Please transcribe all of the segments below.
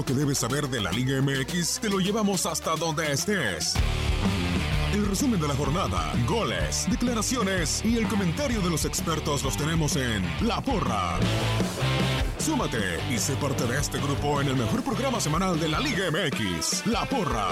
Lo que debes saber de la Liga MX te lo llevamos hasta donde estés. El resumen de la jornada, goles, declaraciones y el comentario de los expertos los tenemos en La Porra. Súmate y sé parte de este grupo en el mejor programa semanal de la Liga MX, La Porra.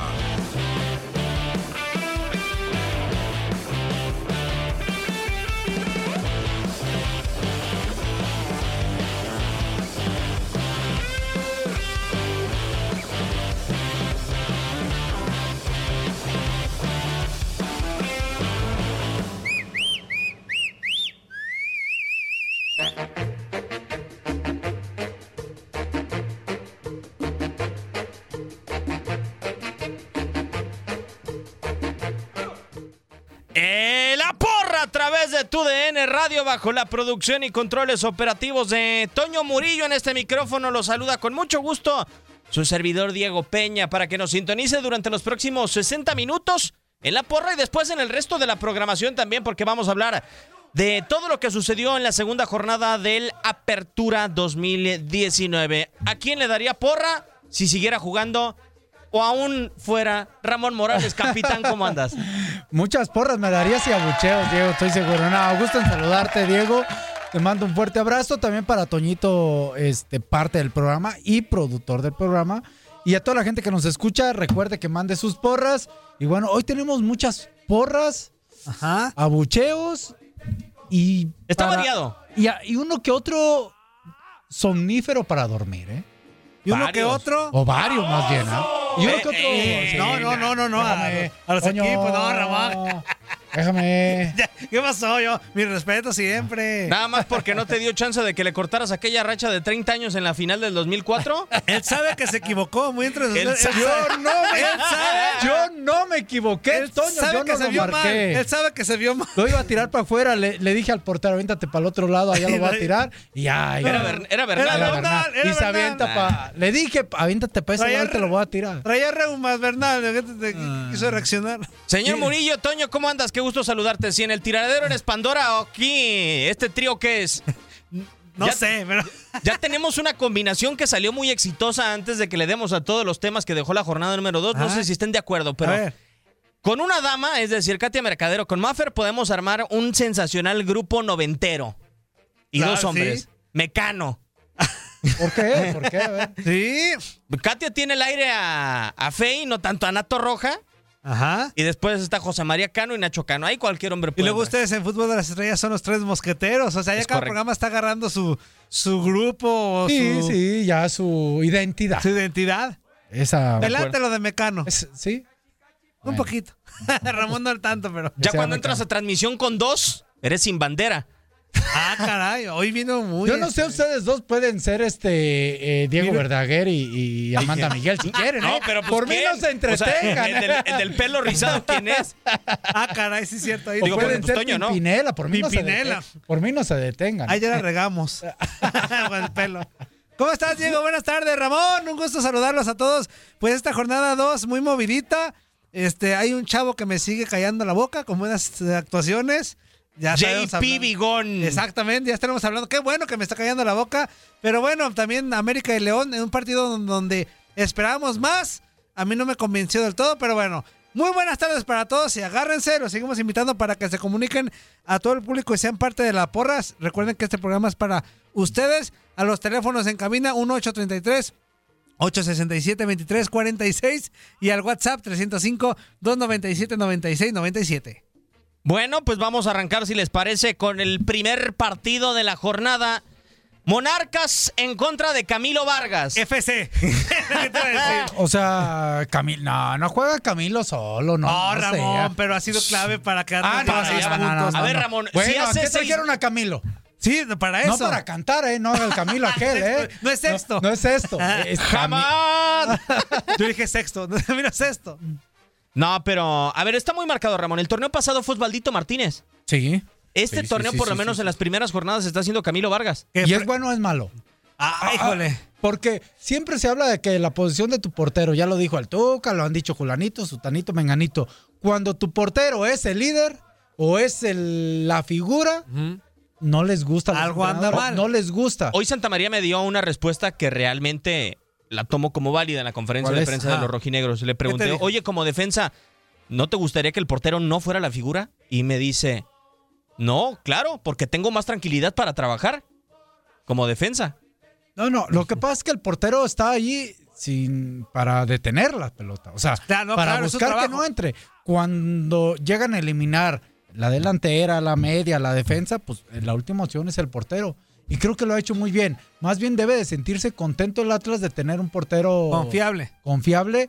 Bajo la producción y controles operativos de Toño Murillo en este micrófono lo saluda con mucho gusto su servidor Diego Peña para que nos sintonice durante los próximos 60 minutos en la porra y después en el resto de la programación también porque vamos a hablar de todo lo que sucedió en la segunda jornada del Apertura 2019. ¿A quién le daría porra si siguiera jugando o aún fuera Ramón Morales, capitán? ¿Cómo andas? Muchas porras me darías y abucheos, Diego, estoy seguro. No, gusto en saludarte, Diego. Te mando un fuerte abrazo también para Toñito, este, parte del programa y productor del programa. Y a toda la gente que nos escucha, recuerde que mande sus porras. Y bueno, hoy tenemos muchas porras, Ajá. abucheos y. Está para- variado. Y, a- y uno que otro somnífero para dormir, ¿eh? Y uno que otro. O varios más bien, ¿ah? Y uno que otro. eh, no, no, no, no, no, a los- a los Coño, equipos, no, Ramón. Déjame. Ya, ¿Qué pasó yo? Mi respeto siempre. Nada más porque no te dio chance de que le cortaras aquella racha de 30 años en la final del 2004. Él sabe que se equivocó muy entre Él nosotros. sabe. Yo no me, Él sabe. yo no me equivoqué, Él Toño. sabe Yo que no se lo vio mal. marqué. Él sabe que se vio mal. Lo iba a tirar para afuera. Le, le dije al portero, aviéntate para el otro lado, allá lo voy a tirar. Y ya. ya. Era, Bern- era Era Bernal. Era Bernal, Bernal. era y se avienta para. Le dije, aviéntate para ese Traía lado, te lo voy a tirar. Traía reumas, Bernal. ¿de qué te- te- Ah. Quiso reaccionar. Señor Murillo, Toño, ¿cómo andas? Qué gusto saludarte. Si en el tiradero eres Pandora o aquí, ¿este trío qué es? No Ya- sé, pero. Ya tenemos una combinación que salió muy exitosa antes de que le demos a todos los temas que dejó la jornada número 2. No Ah. sé si estén de acuerdo, A pero ver. con una dama, es decir, Katia Mercadero, con Maffer podemos armar un sensacional grupo noventero. Y Claro, dos hombres. sí. Mecano. ¿Por qué? ¿Por qué? A ver. Sí. Katia tiene el aire a, a Fey, no tanto a Nato Roja. Ajá. Y después está José María Cano y Nacho Cano. Ahí cualquier hombre Y puede. luego entrar. ustedes en Fútbol de las Estrellas son los tres mosqueteros. O sea, ya Es cada correcto. programa está agarrando su, su grupo o Sí, su, sí, ya su identidad. su identidad. Esa. Adelante lo de Mecano. es- sí. Un Bueno. poquito. Ramón no al tanto, pero. Ya cuando entras a transmisión con dos, eres sin bandera. Ah, caray. Hoy vino muy. Yo no sé, este, ustedes dos pueden ser este eh, Diego Verdaguer y, y Amanda Miguel si quieren, ¿eh? No, pero pues, Por mí no se O sea, entretengan. el, del, el del pelo rizado, ¿quién es? Ah, caray, sí es cierto. Ahí O Digo, pueden pues, ser Toño, ¿no? Pimpinela, por mí no se detengan. Por mí no se detengan. Ahí ya la regamos. Con el pelo. ¿Cómo estás, Diego? Buenas tardes, Ramón. Un gusto saludarlos a todos. Pues esta jornada 2 muy movidita. Este, hay un chavo que me sigue callando la boca con buenas eh, actuaciones. Ya JP Bigón. Exactamente, ya estaremos hablando. Qué bueno que me está callando la boca. Pero bueno, también América y León en un partido don- donde esperábamos más. A mí no me convenció del todo, pero bueno. Muy buenas tardes para todos y agárrense. Los seguimos invitando para que se comuniquen a todo el público y sean parte de la porras. Recuerden que este programa es para ustedes. A los teléfonos en cabina 1833 867 2346 y al WhatsApp 305 297 96 97. Bueno, pues vamos a arrancar, si les parece, con el primer partido de la jornada. Monarcas en contra de Camilo Vargas. FC. O sea, Camilo, no, no juega Camilo solo, no. No, no Ramón, sé. pero ha sido clave para que Ah, no, para no, seis no, no, puntos. no, A ver, no. Ramón, Bueno, si ¿a hace qué seis- trajeron a Camilo? Sí, para eso. No para cantar, ¿eh? No el Camilo aquel, ¿eh? No es sexto. No, es esto. Es ¡Jamás! Yo dije sexto. Mira, sexto. No, pero, a ver, está muy marcado, Ramón. El torneo pasado fue Osvaldito Martínez. Sí. Este Sí, torneo, sí, por lo sí, menos sí, en las primeras jornadas, está haciendo Camilo Vargas. ¿Y es bueno o es malo? Ah, híjole. Porque siempre se habla de que la posición de tu portero, ya lo dijo el Tuca, lo han dicho Julanito, Sutanito, Menganito. Cuando tu portero es el líder o es el- la figura, no les gusta. Algo anda mal. No les gusta. Hoy Santa María me dio una respuesta que realmente la tomo como válida en la conferencia ¿Cuál de prensa de Ah. los rojinegros. Le pregunté, oye, como defensa, ¿no te gustaría que el portero no fuera la figura? Y me dice, no, claro, porque tengo más tranquilidad para trabajar como defensa. No, no, lo que pasa es que el portero está ahí sin para detener la pelota. O sea, Claro, no, para claro, buscar que no entre. Cuando llegan a eliminar la delantera, la media, la defensa, pues la última opción es el portero. Y creo que lo ha hecho muy bien. Más bien debe de sentirse contento el Atlas de tener un portero Confiable. confiable.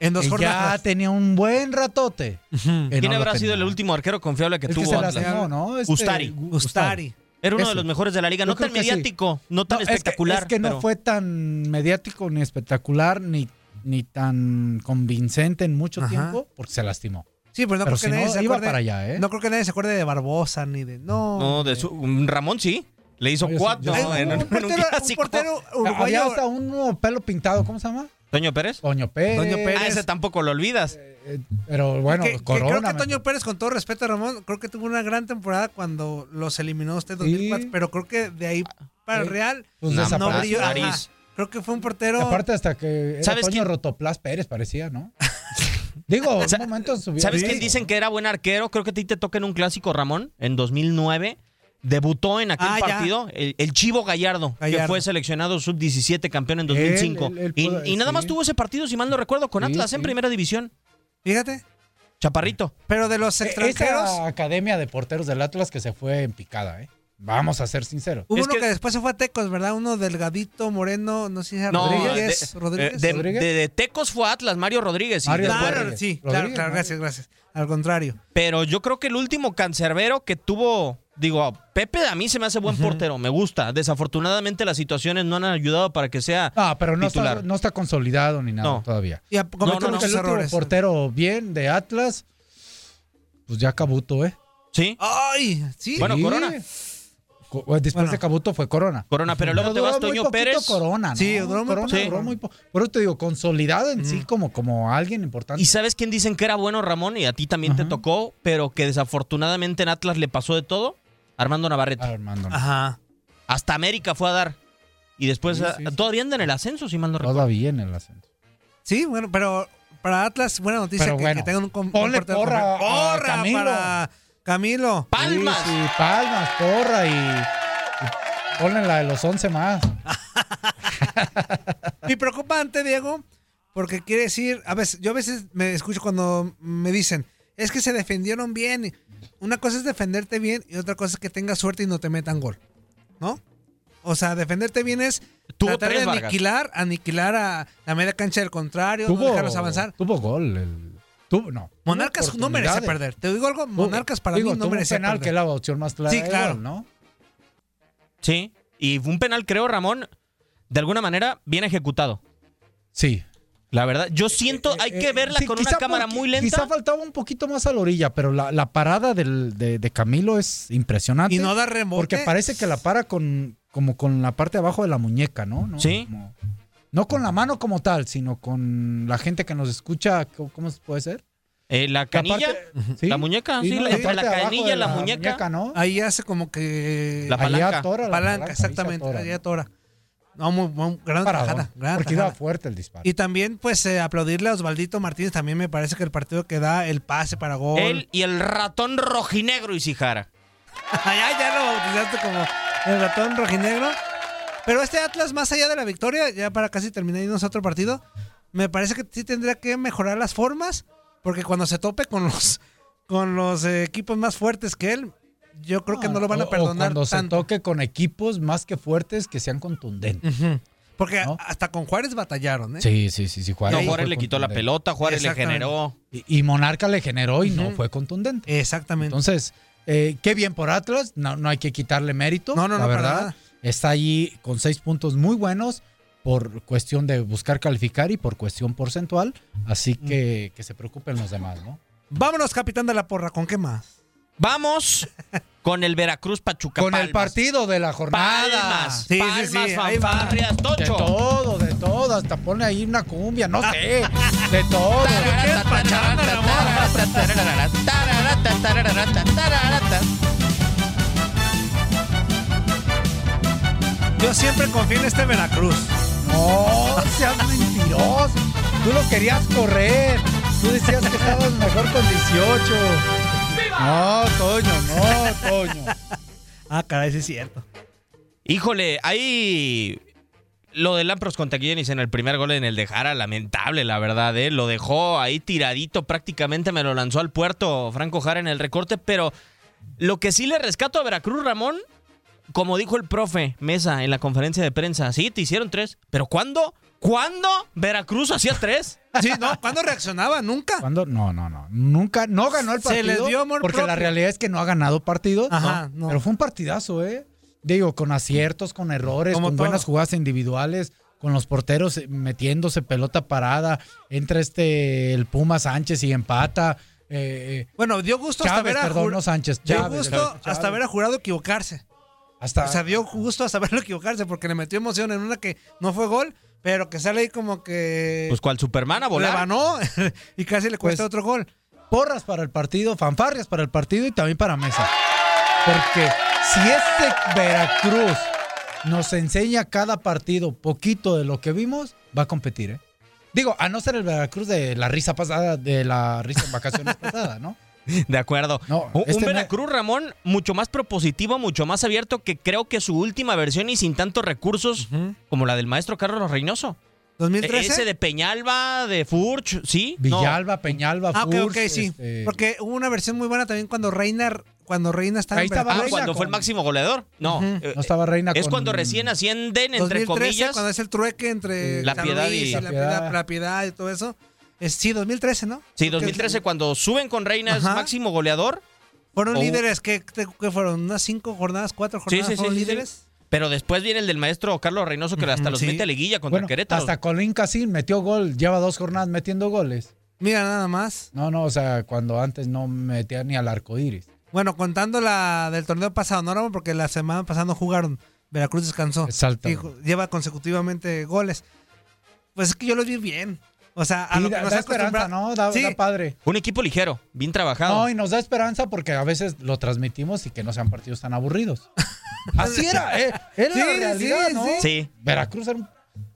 En dos que ya jornadas. tenía un buen ratote. que ¿Quién no lo habrá sido tenía. el último arquero confiable que Es que tuvo se Atlas? lastimó, ¿no? Este, Ustari. Ustari. Era uno de los mejores de la liga, no tan sí. mediático, no tan No, es que- espectacular. Es que, no fue tan mediático ni espectacular ni, ni tan convincente en mucho Ajá. tiempo porque se lastimó. Sí, pero no Pero creo que nadie no, se iba acuerde. para allá, ¿eh? No creo que nadie se acuerde de Barbosa ni de. No. No, de su, Ramón sí, le hizo No, cuatro yo en, un, un portero, un portero Había uruguayo. hasta uno pelo pintado, ¿cómo se llama? ¿Toño Pérez? Toño Pérez. Toño Pérez. Ah, ese tampoco lo olvidas. Eh, Pero bueno, que- que Corona. creo que me- Toño Pérez, con todo respeto a Ramón, creo que tuvo una gran temporada cuando los eliminó usted en 2004, Sí. pero creo que de ahí para el Sí. Real Pues no brilló. Creo que fue un portero. Aparte hasta que era ¿Sabes Toño quién? Rotoplas Pérez parecía, ¿no? Digo, en un momento subió. ¿Sabes quién dicen que era buen arquero? Creo que a ti te toca en un clásico, Ramón, en 2009. Debutó en aquel Ah, partido el, el Chivo Gallardo, que fue seleccionado sub-17 campeón en 2005. Él- él- él y, nada más tuvo ese partido, si mal no recuerdo, con Sí, Atlas en primera división. Fíjate. Chaparrito. Pero de los Eh, extranjeros. Esa academia de porteros del Atlas que se fue en picada, ¿eh? Vamos a ser sinceros. Hubo Es uno que... que- después se fue a Tecos, ¿verdad? Uno delgadito, moreno, no sé si era No, Rodríguez. de, Rodríguez. de- ¿Rodríguez? de- de Tecos fue Atlas, Mario Rodríguez. sí, Mario. Claro, Rodríguez. sí, claro, Rodríguez, claro, gracias, gracias. Al contrario. Pero yo creo que el último cancerbero que tuvo, digo, Pepe a mí se me hace buen portero, me gusta. Desafortunadamente las situaciones no han ayudado para que sea No, pero no está, no está consolidado ni nada No. todavía. Y no, no. Muchos el último errores. portero bien de Atlas, pues ya Cabuto, ¿eh? Sí, Ay, sí. Bueno, Sí. Corona. Pues, Después Bueno. de Cabuto fue Corona. Corona, pero luego te duró vas Toño Pérez. Corona, ¿no? Sí, duró muy Corona poquito. duró muy eso te digo, consolidado en sí como, como alguien importante. ¿Y sabes quién dicen que era bueno, Ramón? Y a ti también te tocó, pero que desafortunadamente en Atlas le pasó de todo. Armando Navarrete. Armando. Ajá. Hasta América fue a dar. Y después Sí, sí, sí. todavía anda en el ascenso, si mal no recuerdo. Todavía en el ascenso. Sí, bueno, pero para Atlas, buena noticia Pero que, bueno, que tengan un, un ponle porra Porra Camilo. para Camilo. ¡Palmas! Sí, sí, palmas, porra y, y ponle la de los 11 más. Mi preocupante, Diego, porque quiere decir, a veces, yo a veces me escucho cuando me dicen, es que se defendieron bien. Una cosa es defenderte bien y otra cosa es que tengas suerte y no te metan gol, ¿no? O sea, defenderte bien es Tuvo tratar tres, de Vargas. aniquilar, aniquilar a la media cancha del contrario, no dejarlos avanzar. Tuvo gol. El, tuvo, no. Monarcas no merece perder. Te digo algo, Monarcas para digo, mí no merece penal perder. que es la opción más clara Sí, claro. gol, ¿no? Sí. Y un penal, creo, Ramón, de alguna manera bien ejecutado. Sí. La verdad, yo siento, hay que Eh, verla sí, con una cámara porque- muy lenta. Quizá faltaba un poquito más a la orilla, pero la, la parada del- de, de Camilo es impresionante. Y no da rebote. Porque parece que la para con como con la parte de abajo de la muñeca, ¿no? ¿No? Sí. Como- no con la mano como tal, sino con la gente que nos escucha. ¿Cómo, cómo se puede ser? Eh, la canilla, parte- ¿sí? la muñeca, sí, ¿no? la- La entre la canilla y la muñeca. ¿no? Ahí hace como que... La palanca. atora la palanca, palanca, exactamente. atora, Ahí ¿no? atora. No, muy, muy- gran Paradón, tajada. gran porque iba tajada. fuerte el disparo. Y también, pues, eh, aplaudirle a Osvaldito Martínez. También me parece que el partido que da el pase para gol. Él y el ratón rojinegro Isijara. ya, ya lo bautizaste como el ratón rojinegro. Pero este Atlas, más allá de la victoria, ya para casi terminar y otro partido, me parece que sí tendría que mejorar las formas. Porque cuando se tope con los, con los equipos más fuertes que él, yo creo que no lo van a o perdonar cuando se toque con equipos más que fuertes que sean contundentes. Porque ¿No? hasta con Juárez batallaron, ¿eh? Sí, sí, sí, sí. No, fue Juárez le quitó la pelota, Juárez le generó. Y, y Monarca le generó y no fue contundente. Exactamente. Entonces, eh, qué bien por Atlas, no, no hay que quitarle mérito. No, no, la no, para verdad. nada. Está allí con seis puntos muy buenos por cuestión de buscar calificar y por cuestión porcentual. Así que que se preocupen los demás, ¿no? Vámonos, capitán de la porra, ¿con qué más? Vamos con el Veracruz Pachuca. Con el partido de la jornada. Palmas, Sí, sí, palmas, sí, fanfarrias, De tocho. todo, de todo. Hasta pone ahí una cumbia, no sé. De todo. Yo siempre confío en este Veracruz. No, seas mentiroso. Tú lo querías correr. Tú decías que estabas mejor con 18. No, Toño, no, Toño. Ah, caray, sí es cierto. Híjole, ahí lo de Lampros con Taquillenis en el primer gol en el de Jara, lamentable, la verdad, ¿eh? Lo dejó ahí tiradito, prácticamente me lo lanzó al puerto Franco Jara en el recorte, pero lo que sí le rescato a Veracruz, Ramón, como dijo el profe Mesa en la conferencia de prensa, sí, te hicieron tres, pero ¿cuándo? ¿Cuándo Veracruz hacía tres? Sí, ¿no? ¿Cuándo reaccionaba? Nunca. ¿Cuándo? No, no, no. Nunca, no ganó el Se partido. les dio amor porque propio. la realidad es que no ha ganado partidos. Ajá, no, no. Pero fue un partidazo, ¿eh? Digo, con aciertos, con errores, Como con todo. buenas jugadas individuales, con los porteros eh, metiéndose pelota parada. Entra este, el Puma Sánchez y empata. Eh, Bueno, dio gusto hasta Chávez, ver a perdón, no Sánchez. Dio Chávez, gusto Chávez. hasta ver a Jurado equivocarse. Hasta, O sea, dio gusto hasta verlo equivocarse porque le metió emoción en una que no fue gol, pero que sale ahí como que Pues cual Superman a volar. rebanó y casi le cuesta Pues, otro gol. porras para el partido, fanfarrias para el partido y también para Mesa. Porque si este Veracruz nos enseña cada partido poquito de lo que vimos, va a competir, ¿eh? Digo, a no ser el Veracruz de la risa pasada, de la risa en vacaciones pasada, ¿no? De acuerdo. No, un, este un me- Veracruz, Ramón, mucho más propositivo, mucho más abierto que creo que su última versión y sin tantos recursos como la del maestro Carlos Reynoso. E- 2013. Ese de Peñalba, de Furch, ¿sí? No. Villalba, Peñalba, Ah, Furch, ok, sí. este, Porque hubo una versión muy buena también cuando Reina, cuando Reina estaba Ahí en estaba Ah, Veracruz. Cuando fue el máximo goleador. No. Eh, no estaba Reina es con- cuando recién ascienden, entre 2013, comillas. cuando es el trueque entre La Piedad y- la, La piedad. Piedad. la Piedad y todo eso. Es, sí, 2013, ¿no? Sí, Porque 2013, cuando suben con Reina es Ajá. máximo goleador. Fueron o- líderes, que, que fueron? ¿Unas cinco jornadas, cuatro Sí, jornadas sí, sí, fueron sí, sí. líderes? Pero después viene el del maestro Carlos Reynoso que hasta los sí. mete a liguilla contra Bueno, Querétaro. hasta Colín Casín metió gol, lleva dos jornadas metiendo goles. Mira, nada más. No, no, o sea, cuando antes no metía ni al arco iris. Bueno, contando la del torneo pasado, no, Ramón? porque la semana pasada no jugaron. Veracruz descansó. Exacto. Y ju- lleva consecutivamente goles. Pues es que yo los vi bien. O sea, a Sí, lo que da, nos da esperanza, ¿no? Da, Sí. da padre. Un equipo ligero, bien trabajado. No, y nos da esperanza porque a veces lo transmitimos y que no sean partidos tan aburridos. Así era, eh, era Sí, la realidad, sí, ¿no? sí. Sí. Veracruz era un-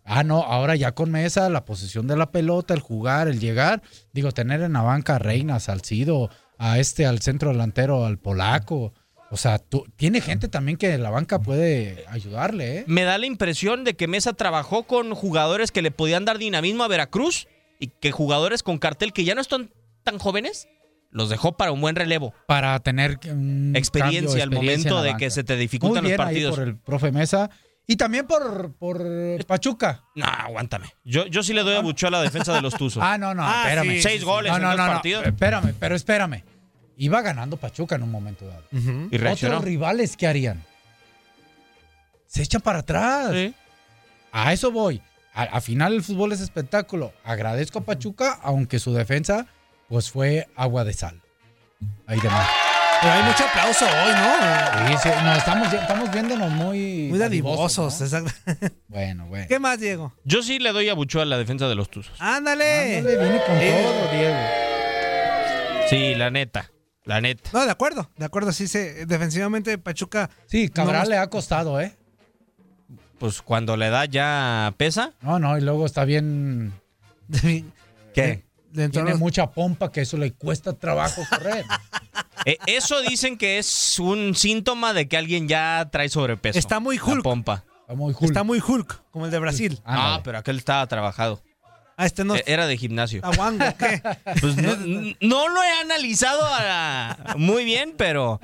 Ah, no, ahora ya con Mesa, la posición de la pelota, el jugar, el llegar. Digo, tener en la banca a Reina, a Salcido, a este, al centro delantero, al polaco. O sea, tú, tiene gente también que la banca puede ayudarle, ¿eh? Me da la impresión de que Mesa trabajó con jugadores que le podían dar dinamismo a Veracruz y que jugadores con cartel que ya no están tan jóvenes los dejó para un buen relevo. Para tener Experiencia al momento de que se te dificultan Muy los bien ahí partidos. por el profe Mesa. Y también por, por Pachuca. No, aguántame. Yo, yo sí le doy a Bucho a la defensa de los Tuzos. Ah, no, no, Ah, espérame. sí, Seis goles No, en dos no. partidos. Espérame, pero espérame. Iba ganando Pachuca en un momento dado. Y reaccionó. Otros rivales, ¿qué harían? Se echan para atrás. Sí. A eso voy. A, a final el fútbol es espectáculo. Agradezco a Pachuca, aunque su defensa pues fue agua de sal. Ahí de mar. Pero hay mucho aplauso hoy, ¿no? Sí, sí, no, estamos, estamos viéndonos muy... Muy dadivosos. ¿no? exacto. Bueno, bueno. ¿Qué más, Diego? Yo sí le doy a Bucho a la defensa de los Tuzos. Ándale. Ándale, viene con Eh, todo, Diego. Sí, la neta. La neta. No, de acuerdo, de acuerdo, sí, se, defensivamente Pachuca. Sí, Cabral No, le ha costado, ¿eh? Pues cuando la edad ya pesa. No, no, y luego está bien... ¿Qué? Tiene los- mucha pompa que eso le cuesta trabajo correr. Eh, eso dicen que es un síntoma de que alguien ya trae sobrepeso. Está muy La Hulk. pompa. Está muy cool. Está muy Hulk, como el de Brasil. Ah, Ándale. pero aquel estaba trabajado. Ah, este no. Eh, Era de gimnasio. Aguango, ¿qué? Pues no, lo he analizado a- muy bien, pero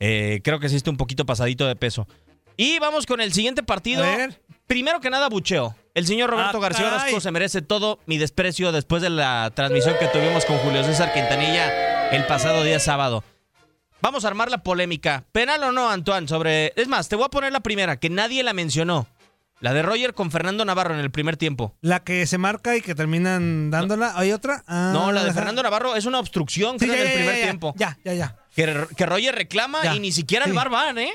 eh, creo que sí está un poquito pasadito de peso. Y vamos con el siguiente partido. A ver. Primero que nada, bucheo. El señor Roberto Ah, García. Orozco se merece todo mi desprecio después de la transmisión que tuvimos con Julio César Quintanilla el pasado día sábado. Vamos a armar la polémica. ¿Penal o no, Antoine? Sobre. Es más, te voy a poner la primera, que nadie la mencionó. La de Roger con Fernando Navarro en el primer tiempo. La que se marca y que terminan dándola. ¿Hay otra? Ah, No, la de. Fernando Navarro es una obstrucción, Sí, creo, ya, en el primer ya, ya. tiempo. Ya, ya, ya. Que, que Roger reclama Ya. y ni siquiera el Sí. bar van, ¿eh?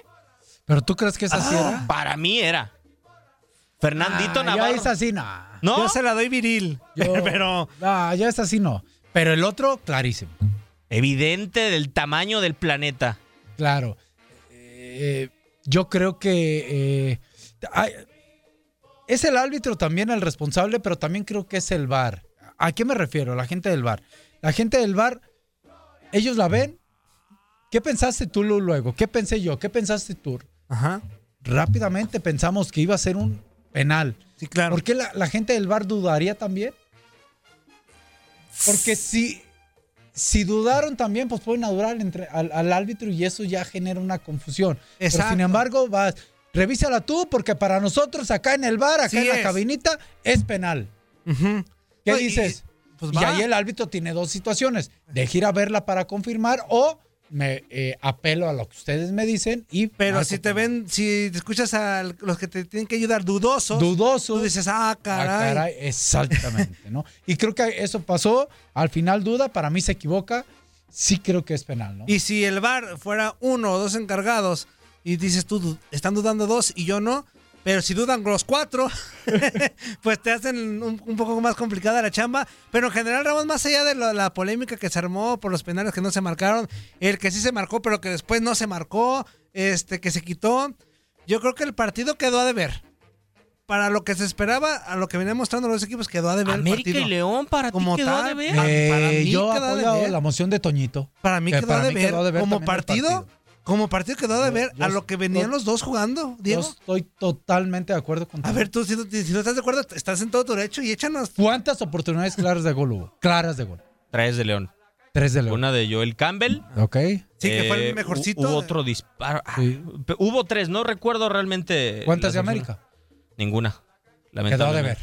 ¿Pero tú crees que es así Ah. era? Para mí era. Fernandito Ah, Navarro. Ya es así, no. ¿No? Yo se la doy viril. Yo- Pero. Ah, ya es así, no. Pero el otro, clarísimo. Evidente del tamaño del planeta. Claro. Eh, yo creo que eh, hay- es el árbitro también el responsable, pero también creo que es el VAR. ¿A qué me refiero? La gente del VAR. La gente del VAR, ellos la ven. ¿Qué pensaste tú Lu, luego? ¿Qué pensé yo? ¿Qué pensaste tú? Ajá. Rápidamente pensamos que iba a ser un penal. Sí, claro. ¿Por qué la, la gente del VAR dudaría también? Porque si, si dudaron también, pues pueden adorar entre, al, al árbitro y eso ya genera una confusión. Pero Exacto. sin embargo, vas, revísala tú, porque para nosotros acá en el VAR, acá Sí en la es. cabinita, es penal. ¿Qué No, y- dices? pues y ahí el árbitro tiene dos situaciones. De ir a verla para confirmar o me eh, apelo a lo que ustedes me dicen y... Pero si te ven, si te escuchas a los que te tienen que ayudar dudosos, Dudoso. tú dices, ah, Ah, caray. caray, exactamente, ¿no? Y creo que eso pasó, al final duda, para mí se equivoca, sí creo que es penal, ¿no? Y si el bar fuera uno o dos encargados y dices tú, están dudando dos y yo no, pero si dudan los cuatro, pues te hacen un, un poco más complicada la chamba. Pero en general, Ramos, más allá de lo- la polémica que se armó por los penales que no se marcaron, el que sí se marcó, pero que después no se marcó, este que se quitó, yo creo que el partido quedó a deber. Para lo que se esperaba, a lo que venían mostrando los equipos, quedó a deber el América partido. y León para Como ti quedó tal, de ver. pa- Eh, para mí yo quedó a deber. la moción de Toñito. Para mí Que quedó para de mí ver. quedó de ver como partido. Como partido quedó de Yo- ver yo- a lo que venían yo- los dos jugando, Yo Diego. estoy totalmente de acuerdo contigo. A ver, tú si, no- si no estás de acuerdo, estás en todo tu derecho y échanos. ¿Cuántas oportunidades claras de gol hubo? Claras de gol. Tres de León. Tres de León. Una de Joel Campbell. Ok. Sí, que fue Eh, el mejorcito. hu- Hubo otro disparo. Ah, Sí. Hubo tres, no recuerdo realmente. ¿Cuántas de América? Ninguna. Quedó de ver.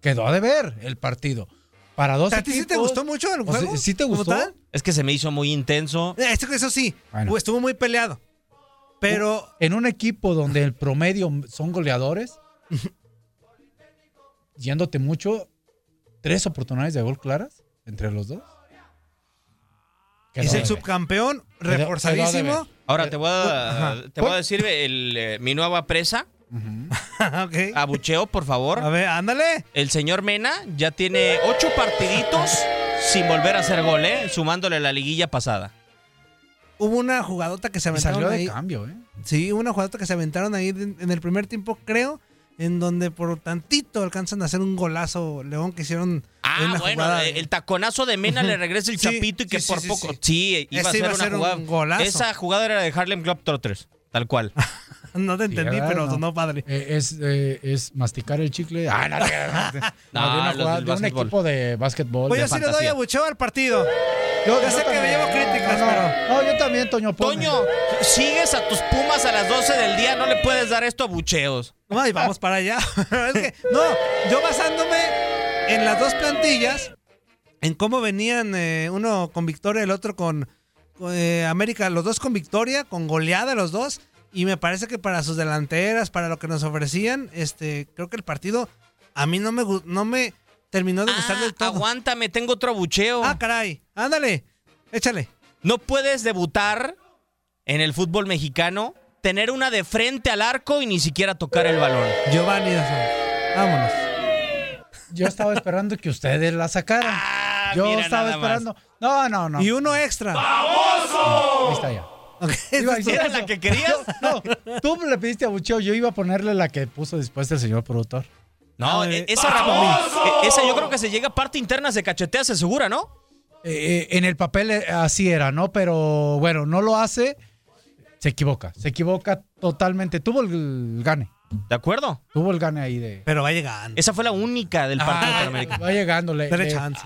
Quedó de ver el partido. Para dos ¿A ti sí te gustó mucho el o sea, juego? ¿Sí te ¿Como gustó? tal? Es que se me hizo muy intenso. Eh, Eso, eso sí, Bueno. estuvo muy peleado. Pero En un equipo donde el promedio son goleadores, yéndote mucho, tres oportunidades de gol claras entre los dos. Quedó es el subcampeón, reforzadísimo. Ahora te voy a, Ajá. te voy a decir el, eh, mi nueva presa. ok. Abucheo, por favor. A ver, ándale. El señor Mena ya tiene ocho partiditos sin volver a hacer gol, ¿eh? Sumándole la liguilla pasada. Hubo una jugadota que se Y aventaron salió de ahí. cambio, ¿eh? Sí, hubo una jugadota que se aventaron ahí en el primer tiempo, creo, en donde por tantito alcanzan a hacer un golazo León que hicieron. Ah, Una bueno, jugada eh, el taconazo de Mena le regresa el Sí, chapito y que sí, por sí, poco. sí. Sí, iba a ser una jugada. un golazo. Esa jugada era de Harlem Globetrotters, tal cual. No te entendí, ¿verdad? pero No. sonó padre. Eh, es, eh, es masticar el chicle. Ah, no, no, no, no. No, de, una los jugada- de un equipo de básquetbol. Pues de yo sí le doy abucheo al partido. Yo- sé que me llevo críticas, no, pero- No, yo también, Toño. ponme. Toño, sigues a tus pumas a las 12 del día, no le puedes dar esto a bucheos. No, y vamos para allá. Es que, no, yo basándome en las dos plantillas, en cómo venían eh, uno con victoria, el otro con eh, América, los dos con victoria, con goleada los dos. Y me parece que para sus delanteras, para lo que nos ofrecían, este, creo que el partido a mí no me, no me terminó de gustar Ah, del todo. aguántame, tengo otro bucheo. Ah, caray. Ándale, échale. No puedes debutar en el fútbol mexicano, tener una de frente al arco y ni siquiera tocar el balón. Giovanni. Vámonos. Yo estaba esperando que ustedes la sacaran. Ah, yo mira estaba nada más. esperando. No, no, no. Y uno extra. Ahí está ya. Ok, Iba a decir ¿Era la que querías? No, tú le pediste a Bucheo, yo iba a ponerle la que puso después el señor productor. No, Ah, e- eh, esa Ramón, e- esa yo creo que se llega a parte interna, se cachetea, se asegura, ¿no? Eh, eh, en el papel así era, ¿no? Pero bueno, no lo hace, se equivoca, se equivoca totalmente. Tuvo el gane, ¿De acuerdo? tuvo el gane ahí de... Pero va llegando. Esa fue la única del partido Ah, para América. va llegando, le, le- chance.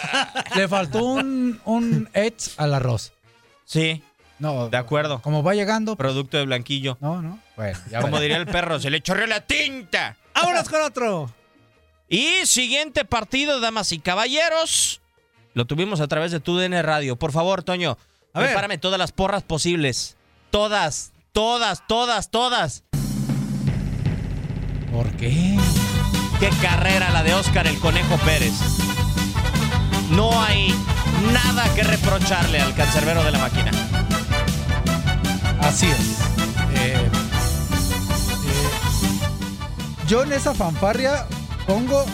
le faltó un, un edge al arroz. Sí, No, de acuerdo. como va llegando, Producto de Blanquillo. no, no, bueno, ya Como diría el perro, se le chorreó la tinta. Vámonos con otro. Y siguiente partido, damas y caballeros. Lo tuvimos a través de tu DN Radio. Por favor, Toño, A ver. prepárame todas las porras posibles. Todas, todas, todas, todas. ¿Por qué? Qué carrera la de Oscar el Conejo Pérez. No hay nada que reprocharle al cancerbero de la máquina. Así es. Eh, eh, yo en esa fanfarria pongo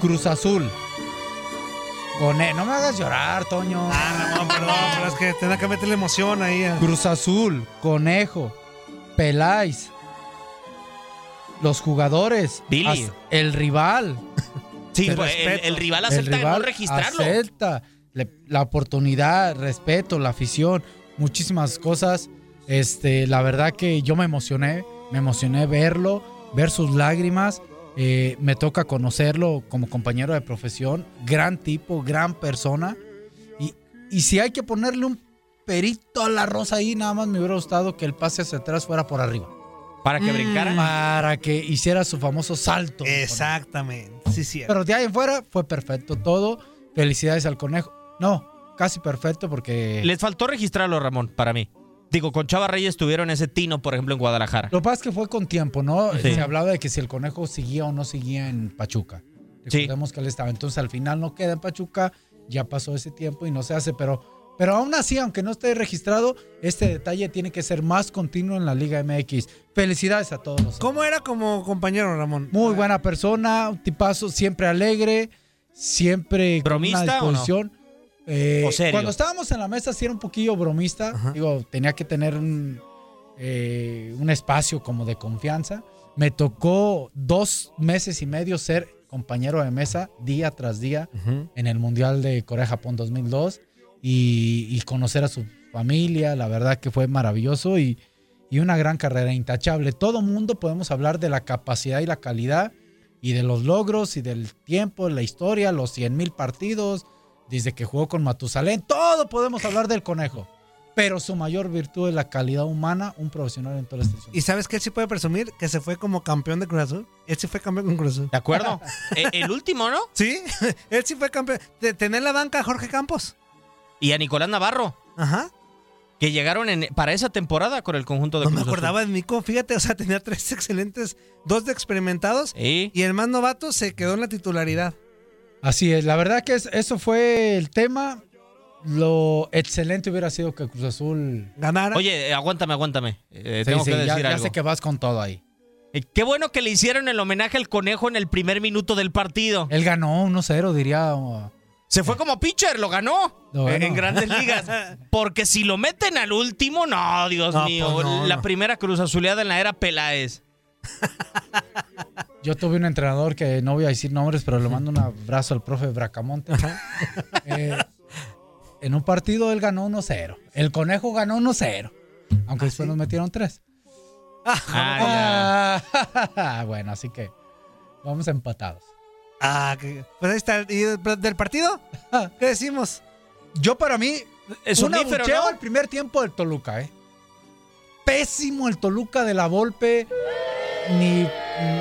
Cruz Azul. Con no me hagas llorar, Toño. Ah, no, perdón, pero es que tenía que meterle emoción ahí. Cruz Azul, Conejo, Peláis, los jugadores, Billy. as- el rival. Sí, Te pues, el, respeto. el rival el acepta rival no registrarlo. acepta le- la oportunidad, respeto, la afición, muchísimas cosas. Este, la verdad que yo me emocioné, me emocioné verlo, ver sus lágrimas. Eh, me toca conocerlo como compañero de profesión, gran tipo, gran persona. Y, y si hay que ponerle un perito a la rosa ahí, nada más me hubiera gustado que el pase hacia atrás fuera por arriba. Para que brincara. Para que hiciera su famoso salto. Exactamente. Sí, sí. Pero de ahí en fuera fue perfecto todo. Felicidades al conejo. No, casi perfecto porque. Les faltó registrarlo, Ramón, para mí. Digo, con Chava Reyes tuvieron ese tino, por ejemplo, en Guadalajara. Lo que pasa es que fue con tiempo, ¿no? Sí. Se hablaba de que si el conejo seguía o no seguía en Pachuca. Sí. Recordemos que él estaba. Entonces al final no queda en Pachuca, ya pasó ese tiempo y no se hace. Pero, pero aún así, aunque no esté registrado, este detalle tiene que ser más continuo en la Liga MX. Felicidades a todos los. ¿Cómo era como compañero, Ramón? Muy buena persona, un tipazo, siempre alegre, siempre con ¿Bromista una o no? Eh, ¿O serio? Cuando estábamos en la mesa sí era un poquillo bromista, digo, tenía que tener un, eh, un espacio como de confianza. Me tocó dos meses y medio ser compañero de mesa día tras día en el Mundial de Corea-Japón 2002 y, y conocer a su familia, la verdad que fue maravilloso y, y una gran carrera intachable. Todo mundo podemos hablar de la capacidad y la calidad y de los logros y del tiempo, la historia, los 100 mil partidos, desde que jugó con Matusalén, todo podemos hablar del conejo. Pero su mayor virtud es la calidad humana, un profesional en toda la extensión. ¿Y sabes que él sí puede presumir? Que se fue como campeón de Cruz Azul. Él sí fue campeón con Cruz Azul. ¿De acuerdo? Eh, el último, ¿no? ¿Sí? él sí fue campeón. De tener en la banca a Jorge Campos. Y a Nicolás Navarro, Ajá. que llegaron en- para esa temporada con el conjunto de No me Cruz Azul. acordaba de Nico. Fíjate, o sea, tenía tres excelentes, dos de experimentados. Sí. Y el más novato se quedó en la titularidad. Así es, la verdad que es- eso fue el tema. Lo excelente hubiera sido que Cruz Azul... Ganara. Oye, eh, aguántame, aguántame. Eh, Sí, tengo sí, que ya, decir ya algo. sé que vas con todo ahí. Eh, Qué bueno que le hicieron el homenaje al conejo en el primer minuto del partido. Él ganó 1-0, diría. oh, Se fue como pitcher, lo ganó. En grandes ligas. Porque si lo meten al último, no, Dios No, mío. pues no, la primera cruz azuleada en la era Peláez. Yo tuve un entrenador que no voy a decir nombres, pero le mando un abrazo al profe Bracamonte. Eh, en un partido él ganó 1-0. El conejo ganó 1-0. Aunque después nos metieron 3. Ah, Ah, bueno, así que vamos empatados. Ah, que- pues ahí está. ¿Y del, partido? ¿Qué decimos? Yo para mí, Es un abucheo ¿no? al primer tiempo del Toluca, ¿eh? Pésimo el Toluca de la Volpe. Ni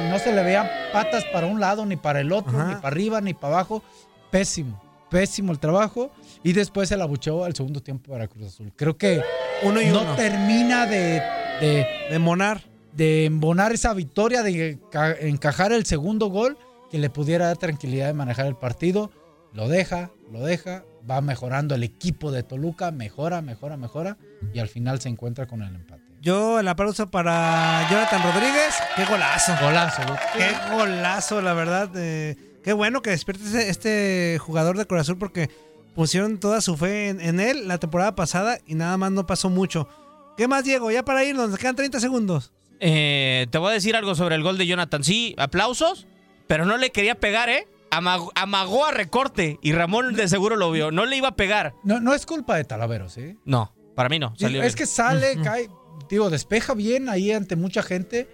no se le veían patas para un lado, ni para el otro, Ajá. ni para arriba, ni para abajo. Pésimo, pésimo el trabajo. Y después el abucheo al segundo tiempo para Cruz Azul. Creo que Uno y no uno. termina de, de, De Monar. de embonar esa victoria, de ca- encajar el segundo gol que le pudiera dar tranquilidad de manejar el partido. Lo deja, lo deja, va mejorando el equipo de Toluca, mejora, mejora, mejora y al final se encuentra con el empate. Yo la pausa para Jonathan Rodríguez. ¡Qué golazo! Golazo, güey. ¡Qué golazo, la verdad! eh, qué bueno que despierte este jugador de Azul porque pusieron toda su fe en, en él la temporada pasada y nada más no pasó mucho. ¿Qué más, Diego? Ya para irnos, nos quedan 30 segundos. Eh, te voy a decir algo sobre el gol de Jonathan. Sí, aplausos, pero no le quería pegar, ¿eh? Amagó, amagó a recorte y Ramón de seguro lo vio. No le iba a pegar. No, no es culpa de Talaveros, ¿sí? No, para mí no. Salió es bien. que sale, cae, digo, despeja bien ahí ante mucha gente,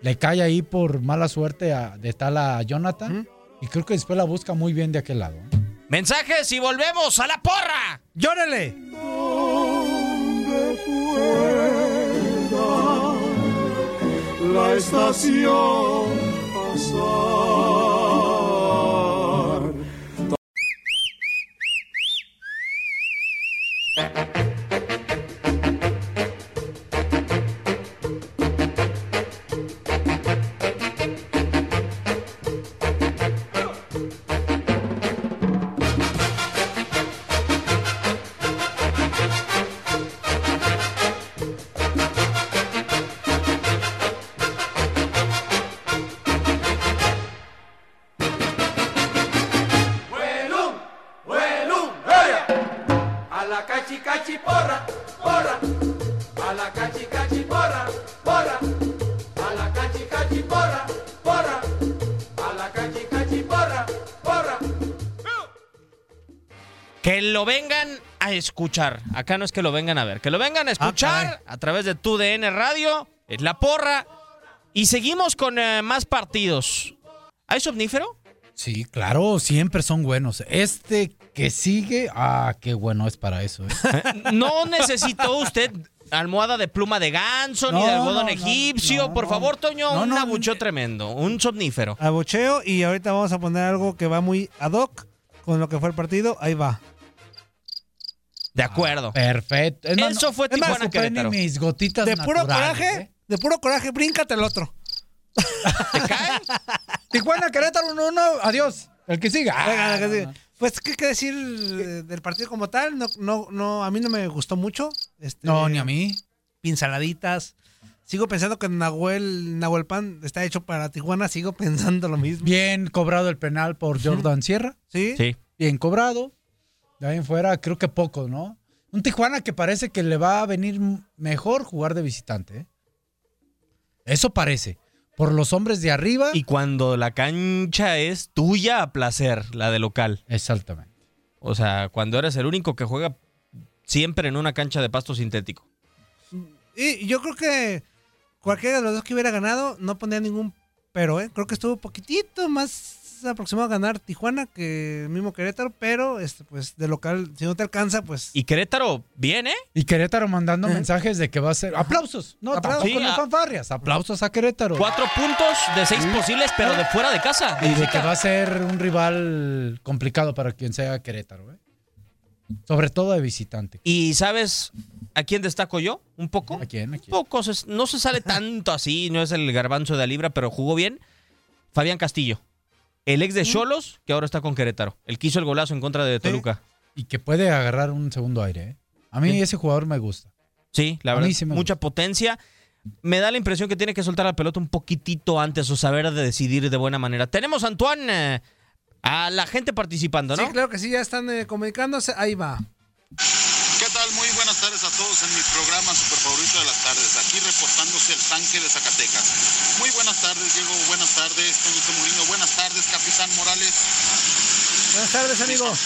le cae ahí por mala suerte a- de tal a Jonathan y creo que después la busca muy bien de aquel lado. ¿eh? Mensajes y volvemos a la porra. ¡Llórale! la estación pasar. Lo vengan a escuchar. Acá no es que lo vengan a ver, que lo vengan a escuchar a través de tu DN Radio, es la porra. Y seguimos con eh, más partidos. ¿Hay somnífero? Sí, claro, siempre son buenos. Este que sigue, ah, qué bueno es para eso. ¿eh? No necesitó usted almohada de pluma de ganso ni de algodón no, egipcio. no, Por favor, Toño, un abucheo tremendo, un somnífero. Abucheo y ahorita vamos a poner algo que va muy ad hoc con lo que fue el partido. Ahí va. De acuerdo. Perfecto. Es más, Eso no- fue es Tijuana no Querétaro. mis gotitas De puro coraje, ¿eh? de puro coraje, bríncate el otro. Tijuana, Querétaro 1-1, adiós. El que siga. Ah, Venga, que sí. no. Pues, ¿qué, qué decir eh, del partido como tal? No, no, no, a mí no me gustó mucho. Este, No, ni a mí. Pinceladitas. Sigo pensando que Nahuel, Nahuel Pan está hecho para Tijuana. Sigo pensando lo mismo. Bien cobrado el penal por Jordan Sierra. ¿Sí? Sí. Bien cobrado. De ahí en fuera, creo que poco, ¿no? Un Tijuana que parece que le va a venir mejor jugar de visitante. ¿eh? Eso parece. Por los hombres de arriba. Y cuando la cancha es tuya a placer, la de local. Exactamente. O sea, cuando eres el único que juega siempre en una cancha de pasto sintético. Y yo creo que cualquiera de los dos que hubiera ganado no pondría ningún pero, ¿eh? Creo que estuvo poquitito más aproximado a ganar Tijuana que el mismo Querétaro, pero este, pues de local, si no te alcanza, pues Y Querétaro, bien, ¿eh? Y Querétaro mandando mensajes de que va a ser. ¡Aplausos! No, Aplausos. Sí, no a- fanfarrias. Aplausos a Querétaro. Cuatro puntos de seis posibles, pero de fuera de casa. Y de que va a ser un rival complicado para quien sea Querétaro, ¿eh? Sobre todo de visitante. ¿Y sabes a quién destaco yo? ¿Un poco? ¿A quién? ¿A quién? Poco, se- no se sale tanto así, no es el garbanzo de la libra, pero jugó bien. Fabián Castillo, el ex de Cholos, que ahora está con Querétaro. El que hizo el golazo en contra de Toluca. Y que puede agarrar un segundo aire, ¿eh? A mí ese jugador me gusta. Sí, la A verdad, sí mucha potencia. Me da la impresión que tiene que soltar la pelota un poquitito antes o saber de decidir de buena manera. Tenemos, Antoine, eh, a la gente participando, ¿no? sí, claro que sí, ya están eh, comunicándose. Ahí va. Muy buenas tardes a todos en mi programa super favorito de las tardes. Aquí reportándose el tanque de Zacatecas. Muy buenas tardes, Diego. Buenas tardes, Toñito Murino. Buenas tardes, Capitán Morales. Buenas tardes, amigo. Mis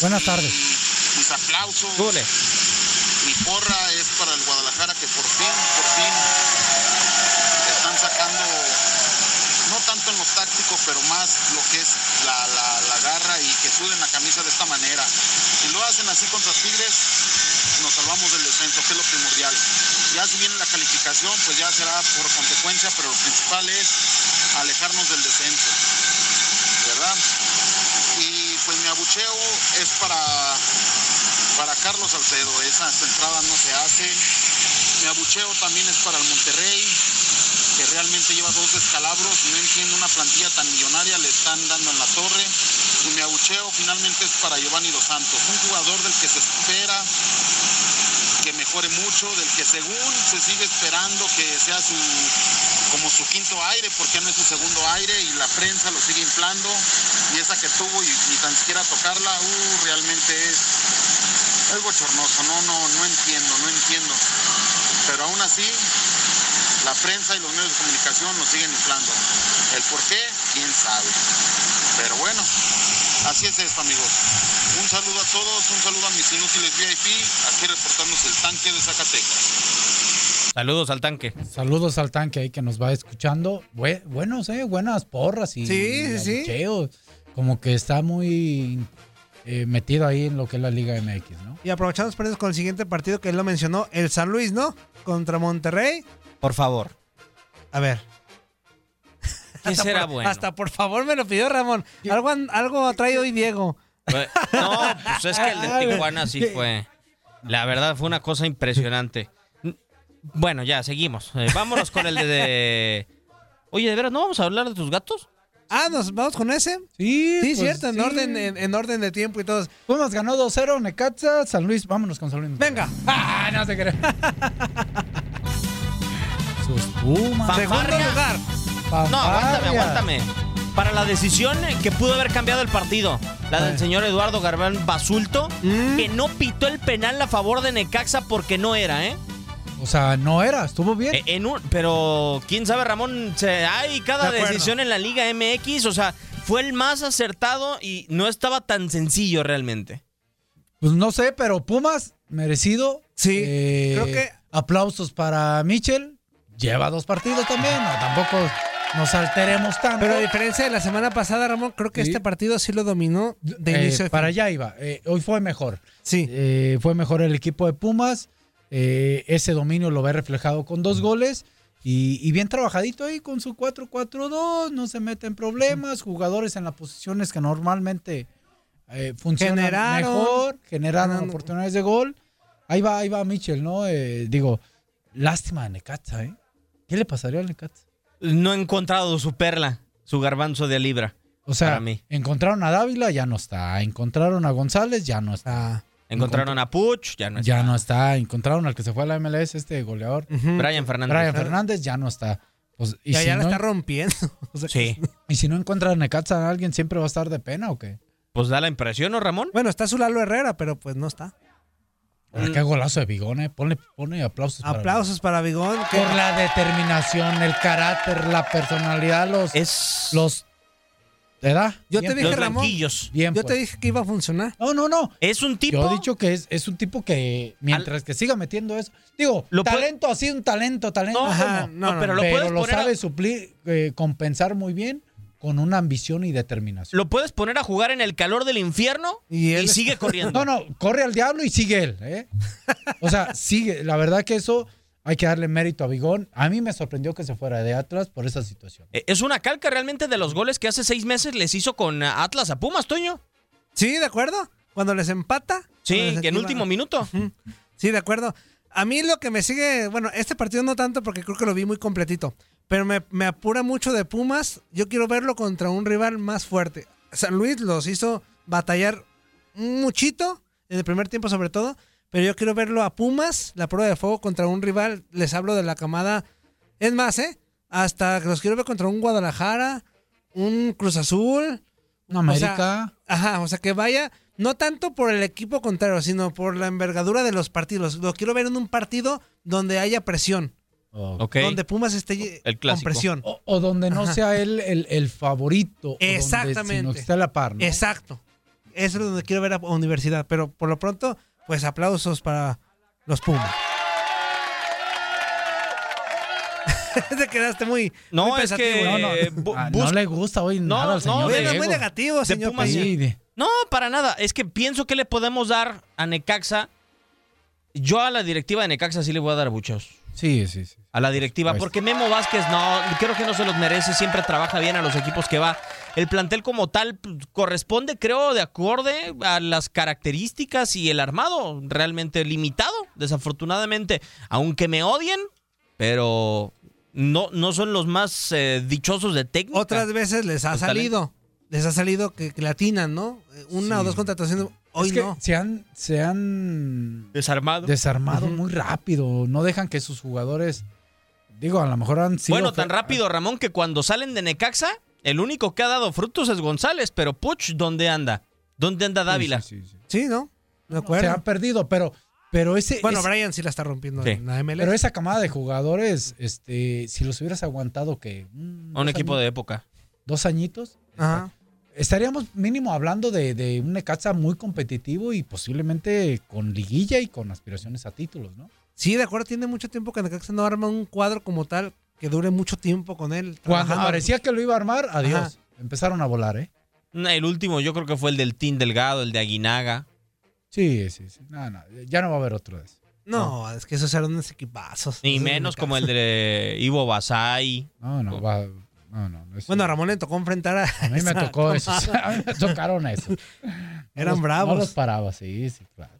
Buenas y tardes. Mis aplausos. Súbele. Mi porra es para el Guadalajara que por fin, por fin están sacando, no tanto en lo táctico, pero más lo que es la, la- la garra y que suden la camisa de esta manera. Si lo hacen así contra Tigres, nos salvamos del descenso, que es lo primordial. Ya si viene la calificación, pues ya será por consecuencia, pero lo principal es alejarnos del descenso, ¿verdad? Y pues mi abucheo es para, para Carlos Salcedo, esas entradas no se hacen. Mi abucheo también es para el Monterrey, que realmente lleva dos descalabros no entiendo una plantilla tan millonaria, le están dando en la torre. Y mi abucheo finalmente es para Giovanni Dos Santos, un jugador del que se espera mucho, del que según se sigue esperando que sea su como su quinto aire, porque no es su segundo aire y la prensa lo sigue inflando y esa que tuvo y ni tan siquiera tocarla, uh, realmente es, es bochornoso, no, no, no entiendo, no entiendo. Pero aún así, la prensa y los medios de comunicación lo siguen inflando. El por qué, quién sabe. Pero bueno, así es esto, amigos. Un saludo a todos, un saludo a mis inútiles VIP, aquí reportándose el tanque de Zacatecas. Saludos al tanque. Saludos al tanque ahí que nos va escuchando. Bue- buenos, eh, buenas porras y, Sí, sí. Como que está muy eh, metido ahí en lo que es la Liga MX, ¿no? Y aprovechamos por eso con el siguiente partido que él lo mencionó, el San Luis, ¿no? Contra Monterrey. Por favor. A ver. ¿Qué Hasta será por- bueno? Hasta por favor me lo pidió Ramón. Algo, algo trae hoy Diego. Pues, No, pues es que el de Tijuana sí fue. La verdad fue una cosa impresionante. Bueno, ya, seguimos. Eh, vámonos con el de, de- Oye, ¿de veras no vamos a hablar de tus gatos? Ah, ¿nos vamos con ese? Sí, Sí, pues, cierto, en orden, en, en orden de tiempo y todo. Pumas ganó 2-0, Necaxa, San Luis, vámonos con San Luis. Venga. Ah, no se cree. Sus Pumas. Segundo Fanfarria. No, aguántame, aguántame. Para la decisión que pudo haber cambiado el partido, la del señor Eduardo Garbán Basulto, que no pitó el penal a favor de Necaxa porque no era, ¿eh? O sea, no era, estuvo bien. Eh, En un, pero quién sabe, Ramón, se- hay cada De decisión en la Liga MX, o sea, fue el más acertado y no estaba tan sencillo realmente. Pues no sé, pero Pumas, merecido. Sí, Eh, creo que- Aplausos para Michel. Lleva dos partidos también, no, tampoco nos alteremos tanto. Pero a diferencia de la semana pasada, Ramón, creo que Sí. este partido sí lo dominó de Eh, inicio a para allá iba. Eh, hoy fue mejor. Sí. Eh, fue mejor el equipo de Pumas. Eh, ese dominio lo ve reflejado con dos goles. Y, y bien trabajadito ahí con su 4-4-2. No se mete en problemas. Jugadores en las posiciones que normalmente funcionan Generaron. mejor. Generaron Generaron. oportunidades de gol. Ahí va, ahí va Michel, ¿no? Digo, lástima de Necaxa, ¿eh? ¿Qué le pasaría al Necaxa? No he encontrado su perla, su garbanzo de libra. O sea, para mí. encontraron a Dávila, ya no está. Encontraron a González, ya no está. Encontraron a Puch, ya no está. Ya no está. Encontraron al que se fue a la MLS, este goleador. Brian Fernández. Brian Fernández ya no está. Pues, y Ya, si ya la no- está rompiendo. O sea, Sí. Y si no encuentra a Necaxa a alguien, ¿siempre va a estar de pena o qué? Pues da la impresión, ¿no, Ramón? Bueno, está su Lalo Herrera, pero pues no está. Ah, Qué golazo de Bigón, eh. Ponle, ponle aplausos. para Aplausos para Bigón. Por la determinación, el carácter, la personalidad, los. Es. Los. ¿Te da? Yo te dije, Los Ramón. blanquillos. Bien, Yo te pues. dije que iba a funcionar. No, no, no. Es un tipo. Yo he dicho que es, es un tipo que mientras que siga metiendo eso. Digo, Lo puede- talento así, un talento, talento. No, Ajá, no, no, pero lo puedes lo poner a- sabe suplir, eh, compensar muy bien con una ambición y determinación. Lo puedes poner a jugar en el calor del infierno Y sigue corriendo. No, no, corre al diablo y sigue él. ¿eh? O sea, sigue. La verdad que eso hay que darle mérito a Bigón. A mí me sorprendió que se fuera de Atlas por esa situación. Eh, Es una calca realmente de los goles que hace seis meses les hizo con ah, Atlas a Pumas, Toño. Sí, de acuerdo. Cuando les empata. Sí, cuando les que en último minuto. Sí, de acuerdo. A mí lo que me sigue, bueno, este partido no tanto porque creo que lo vi muy completito, pero me, me apura mucho de Pumas. Yo quiero verlo contra un rival más fuerte. San Luis los hizo batallar muchito, en el primer tiempo sobre todo, pero yo quiero verlo a Pumas, la prueba de fuego contra un rival. Les hablo de la camada. Es más, ¿eh? Hasta que los quiero ver contra un Guadalajara, un Cruz Azul. Una O sea, América. ajá, o sea, que vaya No tanto por el equipo contrario, sino por la envergadura de los partidos. Lo quiero ver en un partido donde haya presión. Donde Pumas esté El con presión. O, o donde no Ajá. sea él el, el favorito. o donde- Exactamente. sino que esté a la par, ¿no? Exacto. Eso es donde quiero ver a Universidad. Pero por lo pronto, pues aplausos para los Pumas. Te quedaste muy. No, muy es que No, no, eh, bu- ah, bus- no le gusta hoy No, nada al no, señor. De- muy negativo, señor. De- No, para nada. Es que pienso que le podemos dar a Necaxa. Yo a la directiva de Necaxa sí le voy a dar buchos. Sí, sí, sí. A la directiva, Pues- porque Memo Vázquez no, creo que no se los merece, siempre trabaja bien a los equipos que va. El plantel como tal pues, corresponde, creo, de acorde a las características y el armado realmente limitado, desafortunadamente, aunque me odien, pero no, no son los más eh, dichosos de técnica. Otras veces les ha salido. Les ha salido que, que le atinan, ¿no? Eh, Una Sí. o dos contrataciones. Hoy es que no. se han, se han Desarmado. desarmado muy rápido. No dejan que sus jugadores. Digo, a lo mejor han sido. Bueno, tan rápido, Ramón, que cuando salen de Necaxa, el único que ha dado frutos es González, pero Puch, ¿dónde anda? ¿Dónde anda Dávila? Sí, sí, sí. Sí, ¿no? De Se acuerdo. han perdido, pero, pero ese. bueno, ese- Brian sí la está rompiendo Sí. en la MLS. pero esa camada de jugadores, este, si los hubieras aguantado que. A un dos equipo de época. Dos añitos. Ajá. Estaríamos mínimo hablando de, de un Necaxa muy competitivo y posiblemente con liguilla y con aspiraciones a títulos, ¿no? Sí, de acuerdo, tiene mucho tiempo que Necaxa no arma un cuadro como tal que dure mucho tiempo con él. Cuando trabajando. parecía que lo iba a armar, adiós. Ajá. Empezaron a volar, ¿eh? El último yo creo que fue el del Team Delgado, el de Aguinaga. Sí, sí, sí. No, no, ya no va a haber otro de eso. No, es que esos eran unos equipazos. Ni menos como el de Ivo Basay. No, no, va. No, no. eso- Bueno, a Ramón le tocó enfrentar a. a mí me tocó eso. camada. A mí me tocaron eso. No Eran los- bravos. No los paraba, sí, sí, claro.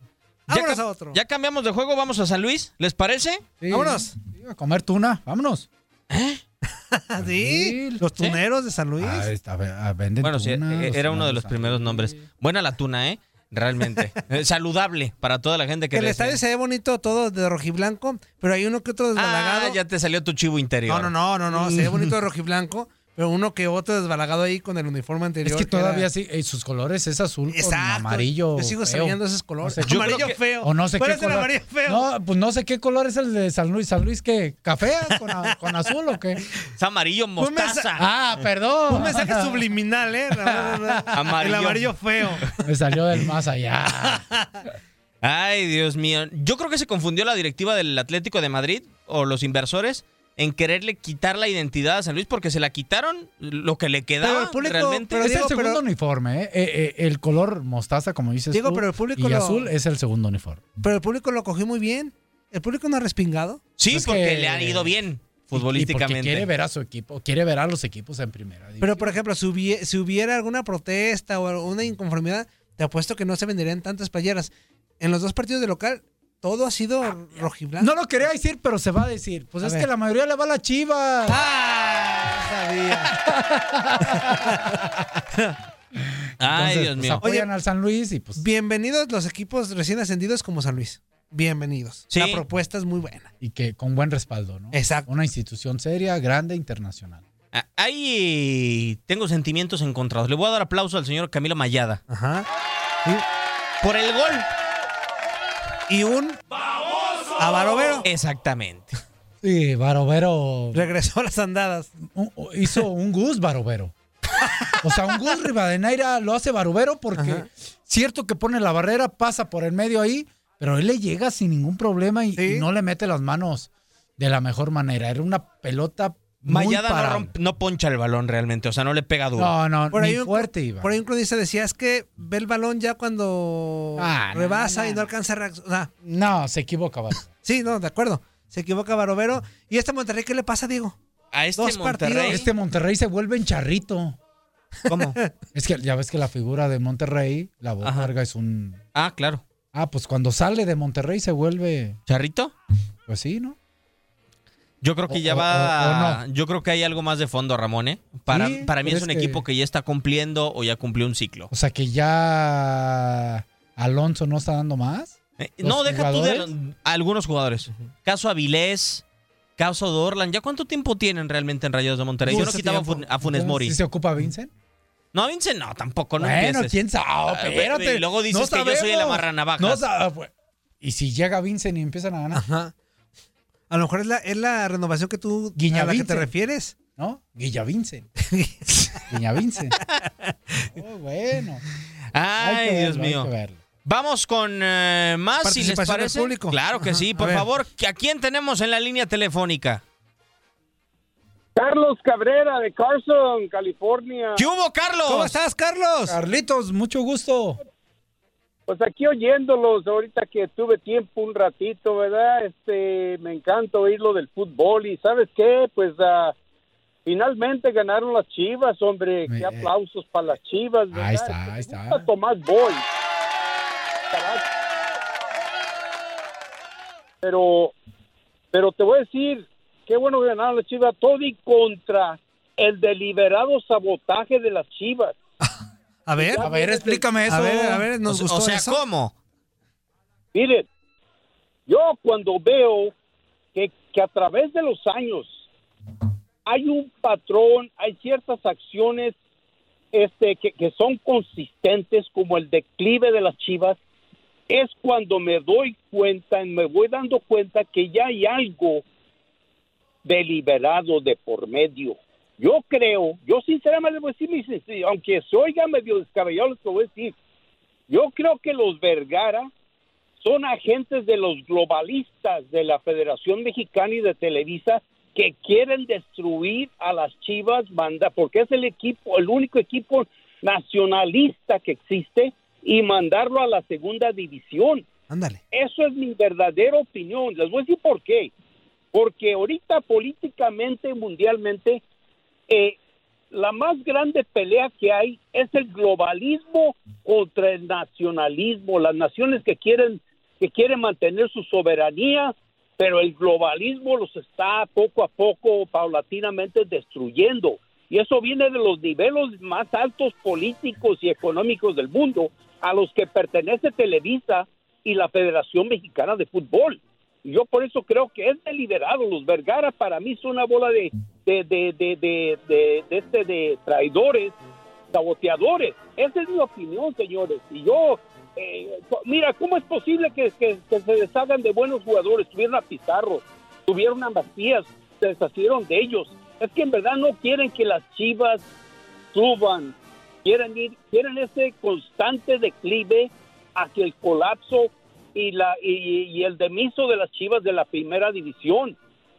Vámonos ca- a otro. Ya cambiamos de juego, vamos a San Luis, ¿les parece? Sí, Vámonos. sí, a comer tuna, vámonos. Ah, sí, los tuneros de San Luis. Ah, está, ah, venden Bueno, sí, tuna, eh, los era uno de los primeros nombres. Buena la tuna, ¿eh? Realmente. Eh, Saludable para toda la gente que que el estadio se ve bonito todo de rojiblanco, pero hay uno que otro desbalagado. Ah, ya te salió tu chivo interior. No, no, no, no, no, se ve bonito de rojiblanco, pero uno que otro desbalagado ahí con el uniforme anterior. Es que todavía era- sí, eh, sus colores es azul con Exacto. amarillo. Yo sigo feo. sabiendo esos colores. No sé amarillo que- feo. O no sé ¿Cuál qué es el amarillo feo? No, pues no sé qué color es el de San Luis. ¿San Luis qué? ¿Café con, a- con azul o qué? Es amarillo mostaza. Ah, perdón. Un mensaje subliminal, ¿eh? Amarillo. El amarillo feo. Me salió del más allá. Ay, Dios mío. Yo creo que se confundió la directiva del Atlético de Madrid o los inversores en quererle quitar la identidad a San Luis porque se la quitaron lo que le quedaba Pero el público- realmente. pero es el segundo pero- uniforme, ¿eh? Eh, eh, El color mostaza, como dices Diego, tú, pero el público y lo- azul es el segundo uniforme. Pero el público lo cogió muy bien. El público no ha respingado. sí, porque que- le ha ido bien Y- y porque futbolísticamente. quiere ver a su equipo, quiere ver a los equipos en primera. división. Pero, por ejemplo, si hubie- si hubiera alguna protesta o una inconformidad, te apuesto que no se venderían tantas playeras. En los dos partidos de local, todo ha sido rojiblanco. No lo quería decir, pero se va a decir. Pues A es ver. que la mayoría le va a la chiva. ¡Ah! Sabía. Ay, Entonces, Dios pues, mío. apoyan al San Luis y pues. Bienvenidos los equipos recién ascendidos como San Luis. Bienvenidos. Sí. La propuesta es muy buena. Y que con buen respaldo, ¿no? Exacto. Una institución seria, grande, internacional. Ah, Ahí tengo sentimientos encontrados. Le voy a dar aplauso al señor Camilo Mayada Ajá. por el gol. Y un a Barovero Exactamente. Sí, Barovero regresó a las andadas. un- hizo un Gus Barovero. O sea, un Gus Rivadeneira lo hace Barovero porque Ajá. cierto que pone la barrera, pasa por el medio ahí, pero él le llega sin ningún problema y, Sí. y no le mete las manos de la mejor manera. Era una pelota Mayada no, no poncha el balón realmente, o sea, no le pega duro. No, no, Por ni ahí, un, fuerte iba. por ahí un cronista decía, es que ve el balón ya cuando Ah, rebasa no, y no alcanza a O sea, No, se equivoca, Barovero. sí, no, de acuerdo. Se equivoca Barovero. ¿Y este Monterrey qué le pasa, Diego? A este Dos Monterrey. partidos. Este Monterrey se vuelve en charrito. ¿Cómo? Es que ya ves que la figura de Monterrey, la voz Ajá. larga es un... Ah, claro. Ah, pues cuando sale de Monterrey se vuelve... ¿Charrito? Pues sí, ¿no? Yo creo que O- ya o- va. o- o Yo creo que hay algo más de fondo, Ramón, ¿eh? Para, Sí, para mí es un que- equipo que ya está cumpliendo o ya cumplió un ciclo. O sea que ya Alonso no está dando más. Eh, ¿Los no, deja tú de jugadores? algunos jugadores. Caso Avilés, caso Dorlan. ¿Ya cuánto tiempo tienen realmente en Rayados de Monterrey? Yo no quitaba a tiempo. Fun- a Funes Mori. ¿Sí se ocupa Vincent? No, Vincent, no, tampoco, no bueno, empieces. quién sabe, Ah, espérate. Y luego dices No que yo soy el amarranavajas. No sa- pues, y si llega Vincent y empiezan a ganar. Ajá. A lo mejor es la, es la renovación que tú Guiña a la que te Vincent. refieres. ¿No? Guilla Vincent. Guiña Vincent. Oh, bueno. Hay Ay, Dios hay mío. que verlo. Vamos con eh, más, si les Participación del parece. público. Claro que Ajá, sí, a por ver. favor. ¿A quién tenemos en la línea telefónica? Carlos Cabrera de Carson, California. ¿Qué hubo, Carlos? ¿Cómo estás, Carlos? Carlitos, mucho gusto. Pues aquí oyéndolos, ahorita que tuve tiempo un ratito, ¿verdad? Este, me encanta oír lo del fútbol y ¿sabes qué? Pues ah, finalmente ganaron las Chivas, hombre. Qué aplausos para las Chivas, ¿verdad? Ahí está, ahí Me está. Tomás Boy. Pero, pero te voy a decir, qué bueno que ganaron las Chivas, todo y contra el deliberado sabotaje de las Chivas. A ver. A ver, explícame eso. A ver, a ver, nos O- gustó o sea, eso. ¿cómo? Miren, yo cuando veo que, que a través de los años hay un patrón, hay ciertas acciones este, que, que son consistentes, como el declive de las chivas, es cuando me doy cuenta, me voy dando cuenta que ya hay algo deliberado de por medio. Yo creo, yo sinceramente les voy a decir, aunque se oiga medio descabellado, les voy a decir, yo creo que los Vergara son agentes de los globalistas de la Federación Mexicana y de Televisa que quieren destruir a las Chivas manda porque es el equipo, el único equipo nacionalista que existe y mandarlo a la segunda división. Ándale. Eso es mi verdadera opinión. Les voy a decir por qué. Porque ahorita políticamente, mundialmente, eh, la más grande pelea que hay es el globalismo contra el nacionalismo. Las naciones que quieren que quieren mantener su soberanía, pero el globalismo los está poco a poco, paulatinamente destruyendo. Y eso viene de los niveles más altos políticos y económicos del mundo, a los que pertenece Televisa y la Federación Mexicana de Fútbol. Y yo por eso creo que es deliberado. Los Vergara para mí son una bola de, de, de, de, de, de- este, de traidores, saboteadores. Esa es mi opinión, señores. Y yo, eh, mira, ¿cómo es posible que, que- que se deshagan de buenos jugadores? Tuvieron a Pizarro, tuvieron a Macías, se deshacieron de ellos. Es que en verdad no quieren que las chivas suban, quieren ir, quieren ese constante declive hacia el colapso y la y, y el demiso de las chivas de la primera división.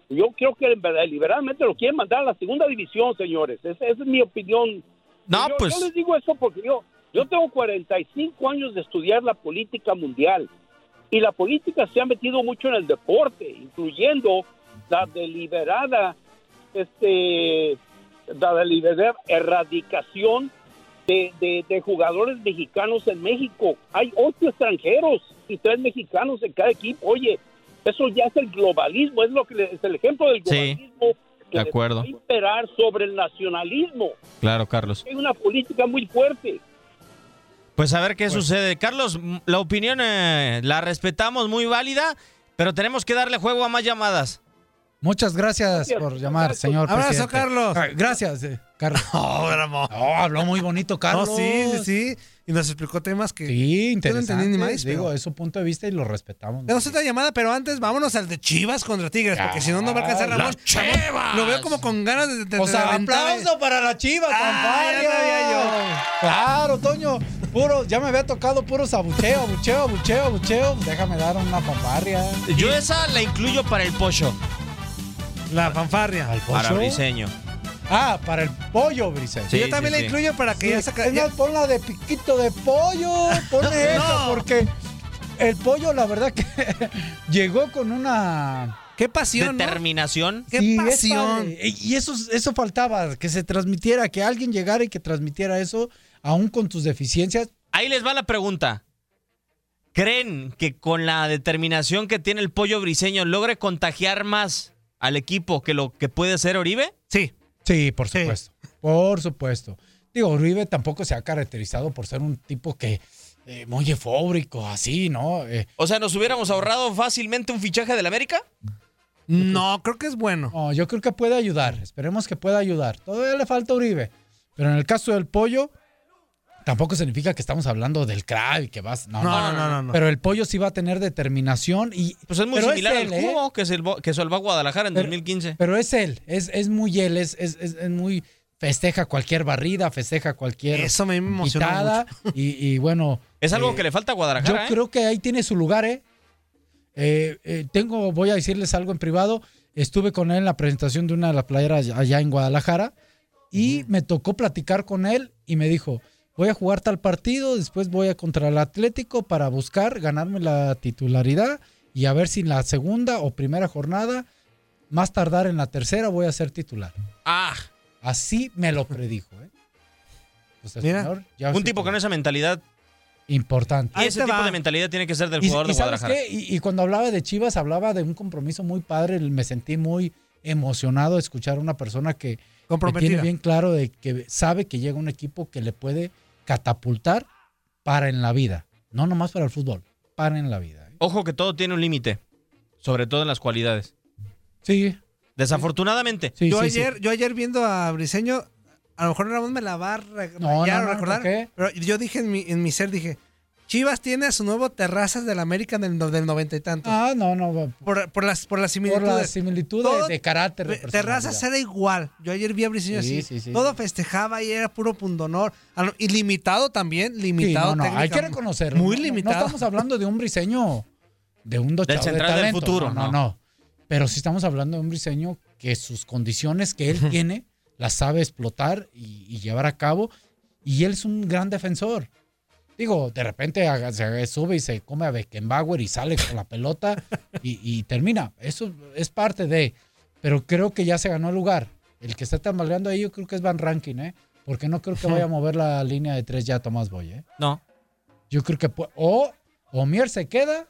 Yo creo que liberalmente lo quieren mandar a la segunda división, señores. Esa, esa es mi opinión. No, yo, pues- yo les digo eso porque yo, yo tengo 45 años de estudiar la política mundial y la política se ha metido mucho en el deporte, incluyendo la deliberada, este, la deliberada erradicación de, de- de jugadores mexicanos en México. Hay ocho extranjeros y tres mexicanos en cada equipo. Oye, eso ya es el globalismo, es lo que le- es el ejemplo del Sí, globalismo que de acuerdo. imperar sobre el nacionalismo. Claro, Carlos. Hay una política muy fuerte. Pues a ver qué sucede. Carlos, la opinión eh, la respetamos, muy válida, pero tenemos que darle juego a más llamadas. Muchas gracias, por llamar, señor Abrazo, presidente. Carlos. Gracias, eh, Carlos. No, bravo. No, habló muy bonito, Carlos. No, sí, sí, sí. Y nos explicó temas que. Sí, interesante. entendí ni más, Digo, pero- es su punto de vista y lo respetamos. Tenemos otra llamada, pero antes vámonos al de Chivas contra Tigres, porque si no, no va a alcanzar ¡Las Ramón. Ramón, Lo veo como con ganas de, de, O sea, aplauso para la Chivas, Ah, ya sabía fanfarria. Claro, Toño. Puro, ya me había tocado puro abucheo, abucheo, abucheo, abucheo. Déjame dar una fanfarria. Yo esa la incluyo para el pollo. La fanfarria. ¿Al Para pollo? Briseño. Ah, para el pollo, Briseño. Sí, yo también sí, la sí. incluyo para que Sí, ya saca. ya- ponla de piquito de pollo. Ponle esa, porque el pollo, la verdad que llegó con una. Qué pasión, ¿no? Determinación. Qué Sí, pasión. Y eso, eso faltaba, que se transmitiera, que alguien llegara y que transmitiera eso, aún con tus deficiencias. Ahí les va la pregunta. ¿Creen que con la determinación que tiene el pollo briseño logre contagiar más al equipo que lo que puede ser Oribe? Sí. Sí, por supuesto. Por supuesto. Digo, Uribe tampoco se ha caracterizado por ser un tipo que eh, muy efóbrico, así, ¿no? Eh, O sea, ¿nos hubiéramos ahorrado fácilmente un fichaje del América? No, creo que es bueno. no, yo creo que puede ayudar. Esperemos que pueda ayudar. Todavía le falta Uribe. Pero en el caso del pollo, tampoco significa que estamos hablando del crack y que vas. No No, no, no, no, no, no. Pero el pollo sí va a tener determinación y. Pues es muy similar él, al ¿eh? cubo que, salvó, que salvó a Guadalajara en Pero- 2015. Pero es él, es, es muy él, es, es, es- es muy. Festeja cualquier barrida, festeja cualquier. Eso me emociona quitada, Y, y bueno. Es algo eh, que le falta a Yo Guadalajara. ¿eh? creo que ahí tiene su lugar, ¿eh? Eh, eh, tengo, voy a decirles algo en privado. Estuve con él en la presentación de una de las playeras allá en Guadalajara y me tocó platicar con él y me dijo, voy a jugar tal partido, después voy a contra el Atlético para buscar ganarme la titularidad y a ver si en la segunda o primera jornada, más tardar en la tercera, voy a ser titular. Ah, Así me lo predijo, ¿eh? Pues el Mira, señor ya un tipo con esa mentalidad. importante. Y ese tipo de mentalidad tiene que ser del jugador y de ¿sabes Guadalajara. qué? Y, y cuando hablaba de Chivas, hablaba de un compromiso muy padre. Me sentí muy emocionado de escuchar a una persona que, que Comprometida. tiene bien claro de que sabe que llega un equipo que le puede catapultar para en la vida. No nomás para el fútbol, para en la vida. Ojo que todo tiene un límite, sobre todo en las cualidades. Sí. Desafortunadamente. Sí, yo sí, ayer, yo ayer viendo a Briseño, a lo mejor Ramón me la va a re- No, no, no, recordar. ¿por qué? Pero yo dije en mi, en mi ser, dije, Chivas tiene a su nuevo Terrazas del América del, del noventa y tantos. Ah, no, no. Por, por las, por las Por similitudes. la similitud de, Todo- de carácter. de Terrazas era igual. Yo ayer vi a Briseño Sí, así. sí, sí, todo sí. festejaba y era puro pundonor. No, Y limitado también, Sí, limitado. no, no, hay que reconocerlo. Muy No, limitado. No estamos hablando de un briseño, de un dochado de central del talento. futuro, no, no, no. no. Pero sí estamos hablando de un briseño que sus condiciones que él tiene las sabe explotar y, y llevar a cabo. Y él es un gran defensor. Digo, de repente haga- se sube y se come a Beckenbauer y sale con la pelota y, y termina. Eso es parte de. Pero creo que ya se ganó el lugar. El que está tambaleando ahí, yo creo que es Van Ranking, ¿eh? Porque no creo que vaya a mover la línea de tres ya Tomás Boy, ¿eh? No. Yo creo que o, o Mier se queda,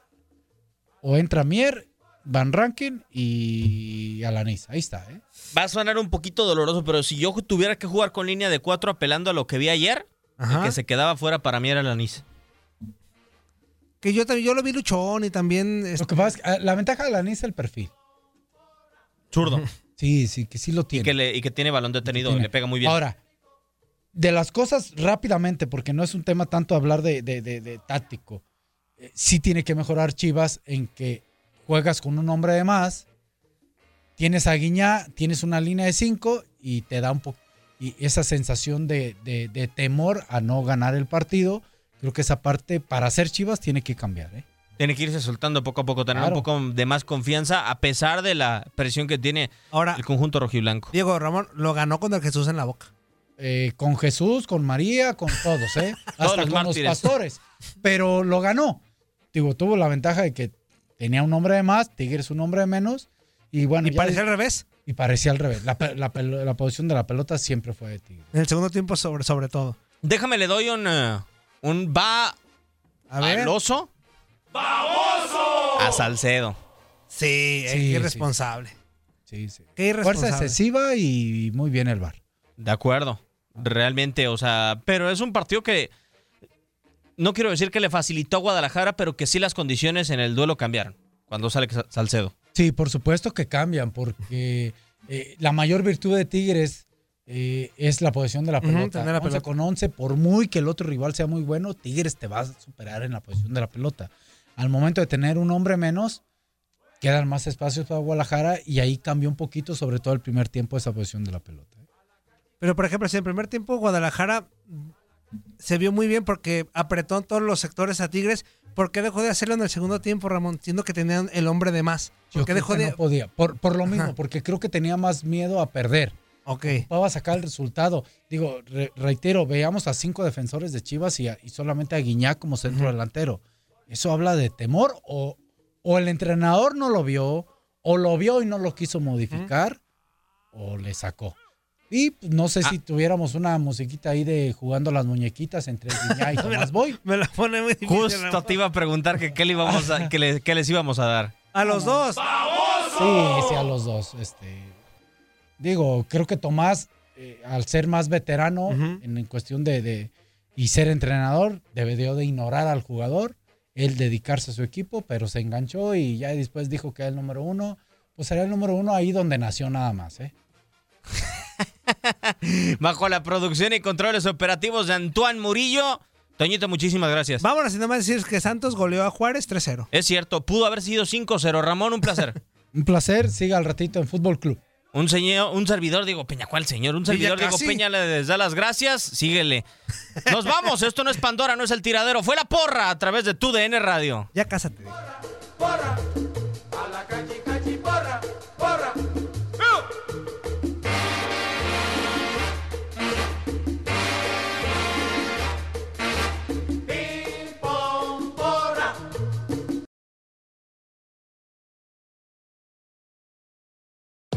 o entra Mier, Van Rankin y Alanis. Ahí está, ¿eh? Va a sonar un poquito doloroso, pero si yo tuviera que jugar con línea de cuatro apelando a lo que vi ayer, el que se quedaba fuera para mí era el anís. Que yo también, yo lo vi luchón y también. Lo que pasa es que ah, la ventaja de Alanis es el perfil. Zurdo. Sí, sí, que sí lo Y tiene. que, le, y que tiene balón detenido y Tiene. le pega muy bien. Ahora, de las cosas rápidamente, porque no es un tema tanto hablar de, de- de- de táctico, eh, sí tiene que mejorar Chivas en que juegas con un hombre de más, tienes a Guiñá, tienes una línea de cinco y te da un poco y esa sensación de, de- de temor a no ganar el partido. Creo que esa parte para hacer Chivas tiene que cambiar. ¿eh? Tiene que irse soltando poco a poco, tener Claro. un poco de más confianza a pesar de la presión que tiene Ahora, el conjunto rojiblanco. Diego Ramón lo ganó con el Jesús en la boca. Eh, con Jesús, con María, con todos, ¿eh? Todos Hasta los con mártires. los pastores. Pero lo ganó. Digo, tuvo la ventaja de que tenía un hombre de más, Tigres un hombre de menos. Y bueno, Y parecía al revés. Y parecía al revés. La, la posición de la pelota siempre fue de Tigres. En el segundo tiempo, sobre, sobre todo. Déjame, le doy un, eh, un va A ver. al oso. A Salcedo. Sí, Sí, irresponsable. Sí, sí. Qué Fuerza excesiva y muy bien el bar. De acuerdo. Realmente, o sea, pero es un partido que no quiero decir que le facilitó a Guadalajara, pero que sí las condiciones en el duelo cambiaron cuando sale Sa- Salcedo. Sí, por supuesto que cambian, porque eh, la mayor virtud de Tigres eh, es la posesión de la pelota. tener la 11 pelota. con 11, por muy que el otro rival sea muy bueno, Tigres te va a superar en la posición de la pelota. Al momento de tener un hombre menos, quedan más espacios para Guadalajara y ahí cambió un poquito, sobre todo el primer tiempo, esa posición de la pelota. Pero, por ejemplo, si en el primer tiempo Guadalajara se vio muy bien porque apretó en todos los sectores a Tigres, ¿por qué dejó de hacerlo en el segundo tiempo, Ramón? Siendo que tenían el hombre de más. Yo ¿Por qué dejó que de...? no podía, por, por lo mismo, Ajá. porque creo que tenía más miedo a perder. Ok. Ocupaba sacar el resultado. Digo, re- reitero, veamos a cinco defensores de Chivas y, a- y solamente a Guiñac como centro delantero. ¿Eso habla de temor? O, o el entrenador no lo vio, o lo vio y no lo quiso modificar, o le sacó. Y pues, no sé si tuviéramos una musiquita ahí de jugando las muñequitas entre Guiñac y Tomás Boy. Me la pone muy difícil, Justo te iba a preguntar que qué, le íbamos a- que le- qué les íbamos a dar. A los dos. Sí, sí, a los dos. Este, digo, creo que Tomás, eh, al ser más veterano en, en cuestión de, de- y ser entrenador, debió de ignorar al jugador, él dedicarse a su equipo, pero se enganchó y ya después dijo que era el número uno. Pues era el número uno ahí donde nació nada más, ¿eh? Bajo la producción y controles operativos de Antoine Murillo. Toñito, muchísimas gracias. Vámonos y nada más decir que Santos goleó a Juárez 3-0. Es cierto, pudo haber sido 5-0. Ramón, un placer. Un placer, siga al ratito en Fútbol Club. Un señor, un servidor Diego Peña, ¿cuál señor? Un servidor Diego casi. Peña les da las gracias, síguele. Nos vamos, esto no es Pandora, no es el tiradero, fue la porra a través de tu DN Radio. Ya cásate. porra, a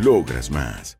Logras más.